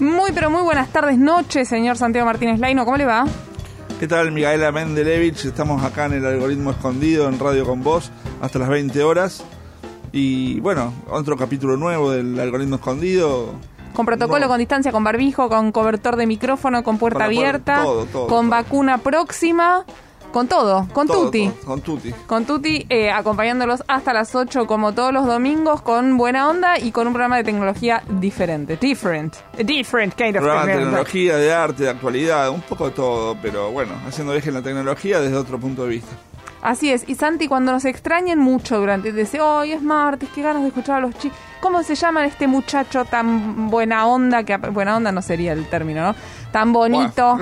Muy, pero muy buenas tardes, noches, señor Santiago Martínez Laino. ¿Cómo le va? ¿Qué tal, Micaela Mendelevich? Estamos acá en el algoritmo escondido en Radio con Vos hasta las 20 horas. Y bueno, otro capítulo nuevo del algoritmo escondido. Con protocolo, con distancia, con barbijo, con cobertor de micrófono, con puerta abierta, con vacuna próxima. Con todo, con Tuti. Con, Tuti. Con Tuti, eh, acompañándolos hasta las 8 como todos los domingos, con buena onda y con un programa de tecnología diferente. Different. A different kind of Programa de tecnología, de arte, de actualidad, un poco de todo, pero bueno, haciendo viaje en la tecnología desde otro punto de vista. Así es, y Santi, cuando nos extrañen mucho durante, dice, hoy es martes, qué ganas de escuchar a los chicos. ¿Cómo se llama este muchacho tan buena onda? que Buena onda no sería el término, ¿no? Tan bonito,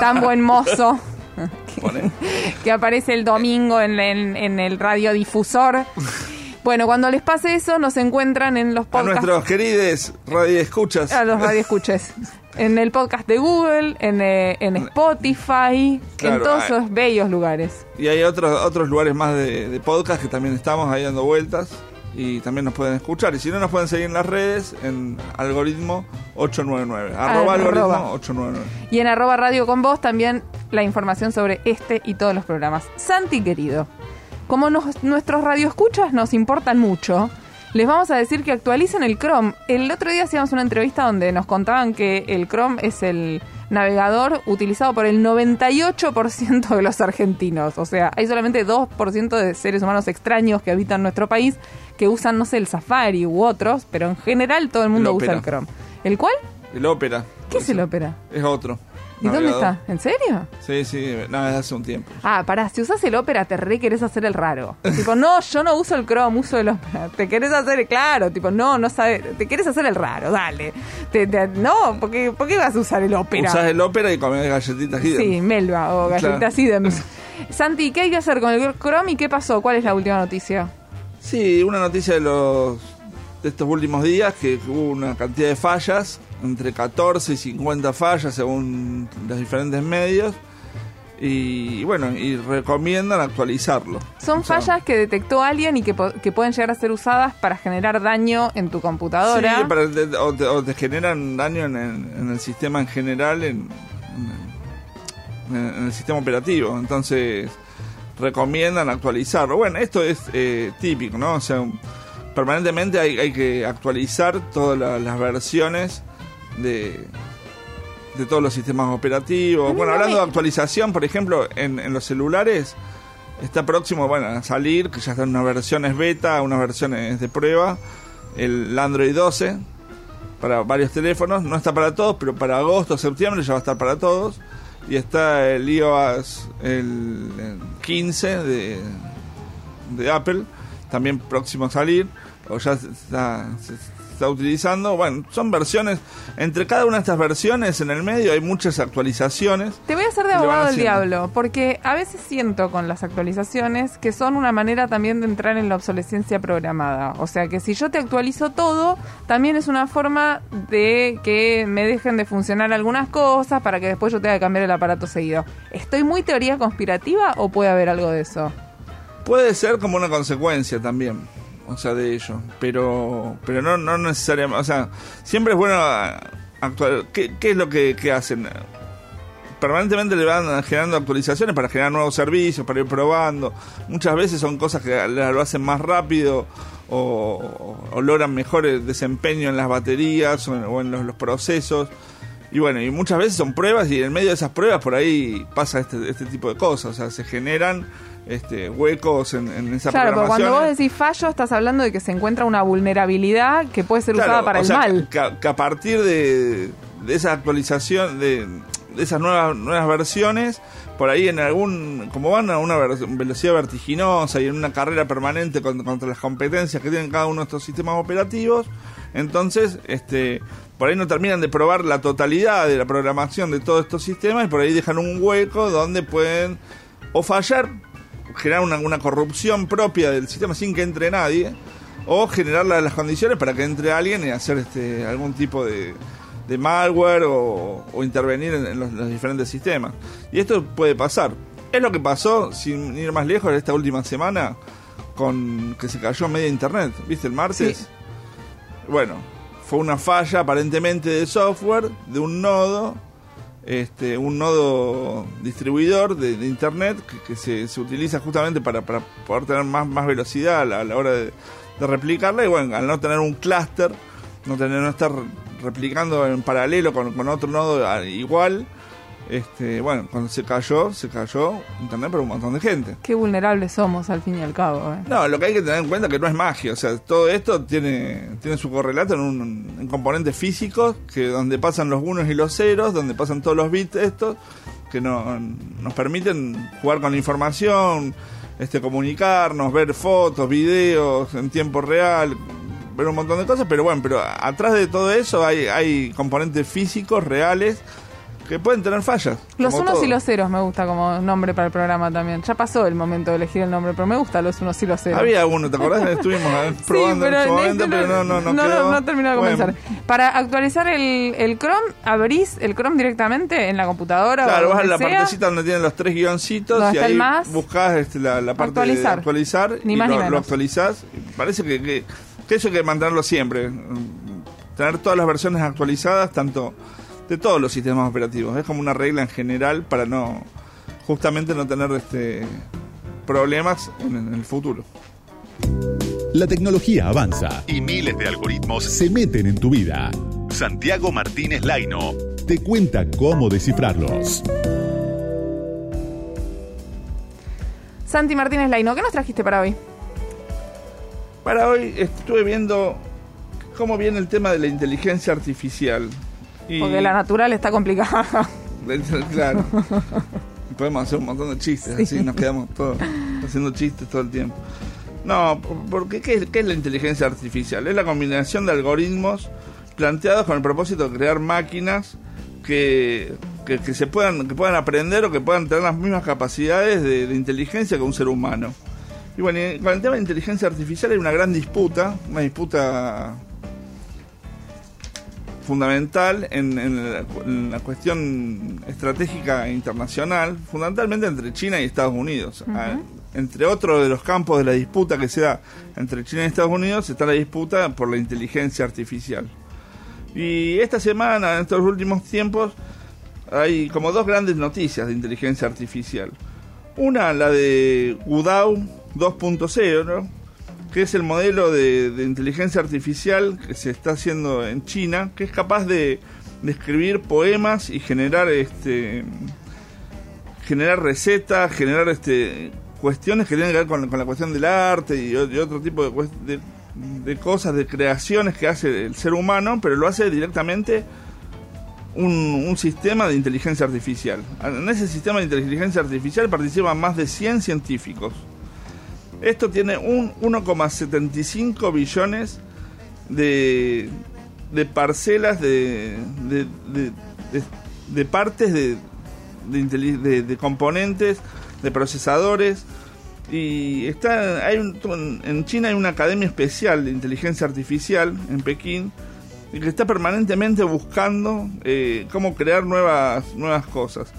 tan buen mozo. que, aparece el domingo en, el radiodifusor. Bueno, cuando les pase eso, nos encuentran en los podcasts. A nuestros queridos radioescuchas. A los radioescuchas. en el podcast de Google, en, eh, Spotify, en todos esos bellos lugares. Y hay otros otros lugares más de, de podcast que también estamos ahí dando vueltas y también nos pueden escuchar. Y si no, nos pueden seguir en las redes en algoritmo 899. Arroba algoritmo 899. Y en arroba radio con vos también la información sobre este y todos los programas. Santi querido, como nuestros radioescuchas nos importan mucho, les vamos a decir que actualicen el Chrome. El otro día hacíamos una entrevista donde nos contaban que el Chrome es el navegador utilizado por el 98% de los argentinos. O sea, hay solamente 2% de seres humanos extraños que habitan nuestro país que usan, no sé, el Safari u otros, pero en general todo el mundo usa el Chrome. ¿El cuál? El Opera. ¿Qué es el Opera? Es otro. ¿Y dónde está? ¿En serio? Sí, sí, nada, desde hace un tiempo. Ah, pará, si usas el Opera te re querés hacer el raro. tipo, no, yo no uso el Chrome, uso el Opera. Te querés hacer, claro, tipo, no, no sabes, te querés hacer el raro, dale. no, ¿por qué, ¿por qué vas a usar el Opera? Usás el Opera y comes galletitas Idem. Sí, Melba o galletitas claro. Santi, ¿qué hay que hacer con el Chrome y qué pasó? ¿Cuál es la última noticia? Sí, una noticia de los de estos últimos días que hubo una cantidad de fallas, entre 14 y 50 fallas según los diferentes medios. Y bueno, y recomiendan actualizarlo. Son fallas que detectó alguien y que, que, pueden llegar a ser usadas para generar daño en tu computadora. Sí, o, te, generan daño en el, sistema en general, en, en, el sistema operativo. Entonces, recomiendan actualizarlo. Bueno, esto es eh, típico, ¿no? O sea, permanentemente hay, que actualizar todas las versiones de, de todos los sistemas operativos. Bueno, hablando de actualización, por ejemplo, en, los celulares está próximo bueno, a salir, que ya están unas versiones beta, unas versiones de prueba, el Android 12 para varios teléfonos, no está para todos, pero para agosto, septiembre ya va a estar para todos. Y está el iOS el, 15 de, de Apple, también próximo a salir, o ya está, está utilizando. Bueno, son versiones. Entre cada una de estas versiones, en el medio hay muchas actualizaciones. Te voy a hacer de abogado del diablo, porque a veces siento con las actualizaciones que son una manera también de entrar en la obsolescencia programada. O sea que si yo te actualizo todo, también es una forma de que me dejen de funcionar algunas cosas para que después yo tenga que cambiar el aparato seguido. ¿Estoy muy teoría conspirativa o puede haber algo de eso? Puede ser como una consecuencia también o sea, de ello. Pero, pero no, no necesariamente, o sea, siempre es bueno actuar. ¿Qué, es lo que, hacen? Permanentemente le van generando actualizaciones para generar nuevos servicios, para ir probando. Muchas veces son cosas que lo hacen más rápido o, logran mejor desempeño en las baterías o en, los, procesos. Y bueno, y muchas veces son pruebas y en medio de esas pruebas por ahí pasa este, este tipo de cosas. O sea, se generan este, huecos en, en esa claro, Claro, cuando vos decís fallo, estás hablando de que se encuentra una vulnerabilidad que puede ser usada para el mal. Que, a partir de, esa actualización, de esas nuevas, nuevas versiones, por ahí en algún, como van a una velocidad vertiginosa y en una carrera permanente contra, las competencias que tienen cada uno de estos sistemas operativos, entonces, este, por ahí no terminan de probar la totalidad de la programación de todos estos sistemas y por ahí dejan un hueco donde pueden o fallar, generar una, una corrupción propia del sistema sin que entre nadie, o generar las condiciones para que entre alguien y hacer este algún tipo de, de malware o, intervenir en, los, diferentes sistemas. Y esto puede pasar. Es lo que pasó, sin ir más lejos, esta última semana, con que se cayó media internet, ¿viste? El martes. Bueno, fue una falla aparentemente de software de un nodo, este, un nodo distribuidor de, internet que, se, se, utiliza justamente para, para poder tener más, más velocidad a la, hora de, de replicarla. Y bueno, al no tener un clúster, no tener no estar replicando en paralelo con, con otro nodo ah, igual. Este, bueno, cuando se cayó, se cayó internet para un montón de gente. Qué vulnerables somos al fin y al cabo. ¿eh? No, lo que hay que tener en cuenta es que no es magia, o sea, todo esto tiene, tiene su correlato en, un, en componentes físicos, que donde pasan los unos y los ceros, donde pasan todos los bits estos, que no, nos permiten jugar con la información, este, comunicarnos, ver fotos, videos en tiempo real, ver un montón de cosas, pero bueno, pero atrás de todo eso hay, hay componentes físicos reales que pueden tener fallas. Los unos y los ceros me gusta como nombre para el programa también. Ya pasó el momento de elegir el nombre, pero me gusta los unos y los ceros. Había uno, ¿te acordás? Estuvimos probando en su momento, pero no, no, no, no, no, terminó de comenzar. Para actualizar el, el Chrome, abrís el Chrome directamente en la computadora. Claro, vas a la partecita donde tienen los tres guioncitos y ahí buscás este, la, la, parte de actualizar ni y más lo, ni menos. lo actualizás. Parece que, que que eso hay que mantenerlo siempre. Tener todas las versiones actualizadas, tanto de todos los sistemas operativos. Es como una regla en general para no, justamente no tener este problemas en, el futuro. La tecnología avanza y miles de algoritmos se meten en tu vida. Santiago Martínez Laino te cuenta cómo descifrarlos. Santi Martínez Laino, ¿qué nos trajiste para hoy? Para hoy estuve viendo cómo viene el tema de la inteligencia artificial. Porque la natural está complicada. claro. Podemos hacer un montón de chistes, así nos quedamos todos haciendo chistes todo el tiempo. No, porque ¿qué, ¿qué es la inteligencia artificial? Es la combinación de algoritmos planteados con el propósito de crear máquinas que, que, se puedan, que puedan aprender o que puedan tener las mismas capacidades de inteligencia que un ser humano. Y bueno, con el tema de inteligencia artificial hay una gran disputa, una disputa fundamental en, la, cuestión estratégica internacional, fundamentalmente entre China y Estados Unidos. Ah, entre otros de los campos de la disputa que se da entre China y Estados Unidos está la disputa por la inteligencia artificial. Y esta semana, en estos últimos tiempos, hay como dos grandes noticias de inteligencia artificial. Una, la de Udao, 2.0, que es el modelo de, inteligencia artificial que se está haciendo en China, que es capaz de, escribir poemas y generar este generar recetas, generar este cuestiones que tienen que ver con, la cuestión del arte y, otro tipo de, de, cosas, de creaciones que hace el ser humano, pero lo hace directamente un, un, sistema de inteligencia artificial. En ese sistema de inteligencia artificial participan más de 100 científicos. Esto tiene un 1,75 billones de, de parcelas de, de, partes de, componentes, de procesadores. Y está, hay en China hay una academia especial de inteligencia artificial en Pekín y que está permanentemente buscando eh, cómo crear nuevas, nuevas cosas.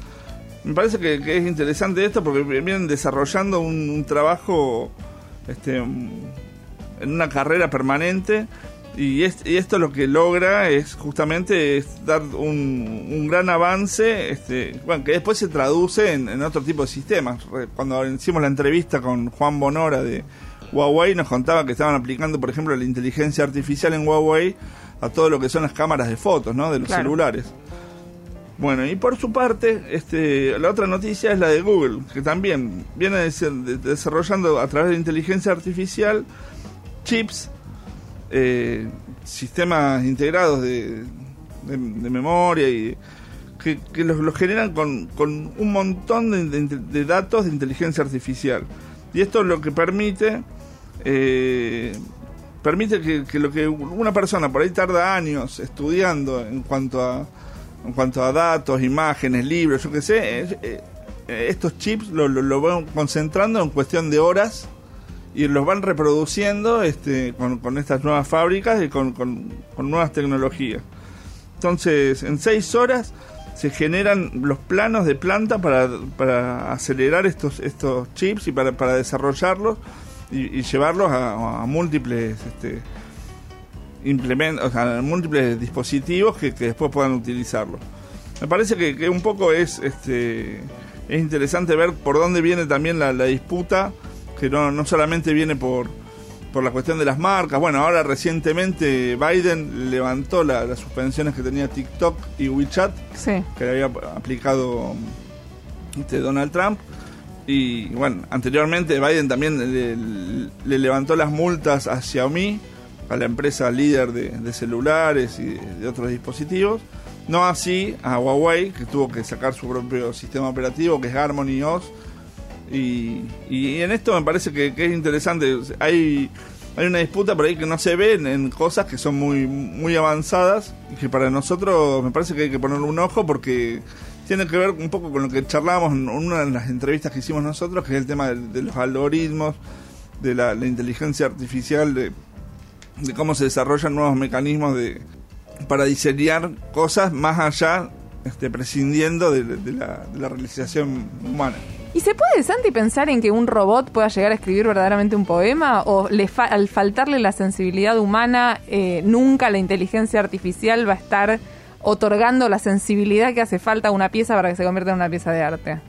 Me parece que, es interesante esto porque vienen desarrollando un, trabajo este, en una carrera permanente y, esto lo que logra es justamente es dar un, gran avance este, bueno, que después se traduce en, otro tipo de sistemas. Cuando hicimos la entrevista con Juan Bonora de Huawei nos contaba que estaban aplicando, por ejemplo, la inteligencia artificial en Huawei a todo lo que son las cámaras de fotos ¿no? de los celulares. Bueno, y por su parte, este, la otra noticia es la de Google, que también viene desarrollando a través de inteligencia artificial chips, eh, sistemas integrados de, memoria y que, los, generan con, un montón de, datos de inteligencia artificial. Y esto lo que permite, eh, permite que, lo que una persona por ahí tarda años estudiando en cuanto a, en cuanto a datos, imágenes, libros, yo qué sé, eh, estos chips lo, lo, van concentrando en cuestión de horas y los van reproduciendo este, con, con estas nuevas fábricas y con, con, con nuevas tecnologías. Entonces, en seis horas se generan los planos de planta para, para acelerar estos, estos chips y para, para desarrollarlos y, llevarlos a, múltiples este, implementos, a múltiples dispositivos que, después puedan utilizarlos. Me parece que, un poco es este es interesante ver por dónde viene también la, la disputa, que no, no solamente viene por, por la cuestión de las marcas. Bueno, ahora recientemente Biden levantó las suspensiones que tenía TikTok y WeChat, que le había aplicado este, Donald Trump. Y bueno, anteriormente Biden también le, levantó las multas a Xiaomi, a la empresa líder de, celulares y de, otros dispositivos. No así a Huawei, que tuvo que sacar su propio sistema operativo, que es Harmony OS y, en esto me parece que, es interesante. Hay, hay una disputa por ahí que no se ve en, cosas que son muy, muy avanzadas y que para nosotros me parece que hay que ponerle un ojo porque tiene que ver un poco con lo que charlábamos en una de las entrevistas que hicimos nosotros, que es el tema de, los algoritmos, de la, inteligencia artificial, de, cómo se desarrollan nuevos mecanismos de para diseñar cosas más allá, este, prescindiendo de, la, realización humana. ¿Y se puede, Santi, pensar en que un robot pueda llegar a escribir verdaderamente un poema? ¿O le al faltarle la sensibilidad humana, eh, nunca la inteligencia artificial va a estar otorgando la sensibilidad que hace falta a una pieza para que se convierta en una pieza de arte?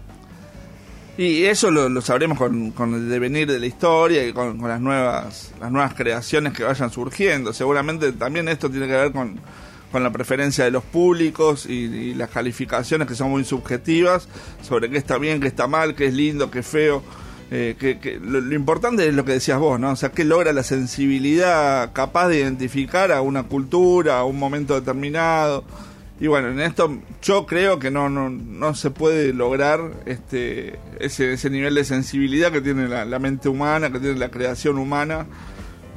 Y eso lo, sabremos con, el devenir de la historia y con, con, las nuevas las nuevas creaciones que vayan surgiendo. Seguramente también esto tiene que ver con, con la preferencia de los públicos y, las calificaciones que son muy subjetivas sobre qué está bien, qué está mal, qué es lindo, qué es feo. Eh, que, lo, importante es lo que decías vos, ¿no? O sea, que logra la sensibilidad capaz de identificar a una cultura, a un momento determinado. Y bueno, en esto yo creo que no, no, no se puede lograr este, ese, ese nivel de sensibilidad que tiene la, mente humana, que tiene la creación humana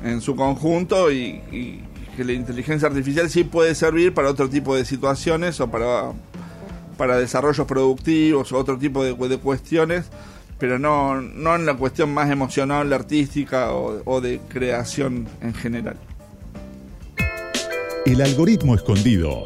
en su conjunto y que la inteligencia artificial sí puede servir para otro tipo de situaciones o para, para desarrollos productivos o otro tipo de, de cuestiones, pero no, no en la cuestión más emocional, artística o, o de creación en general. El algoritmo escondido.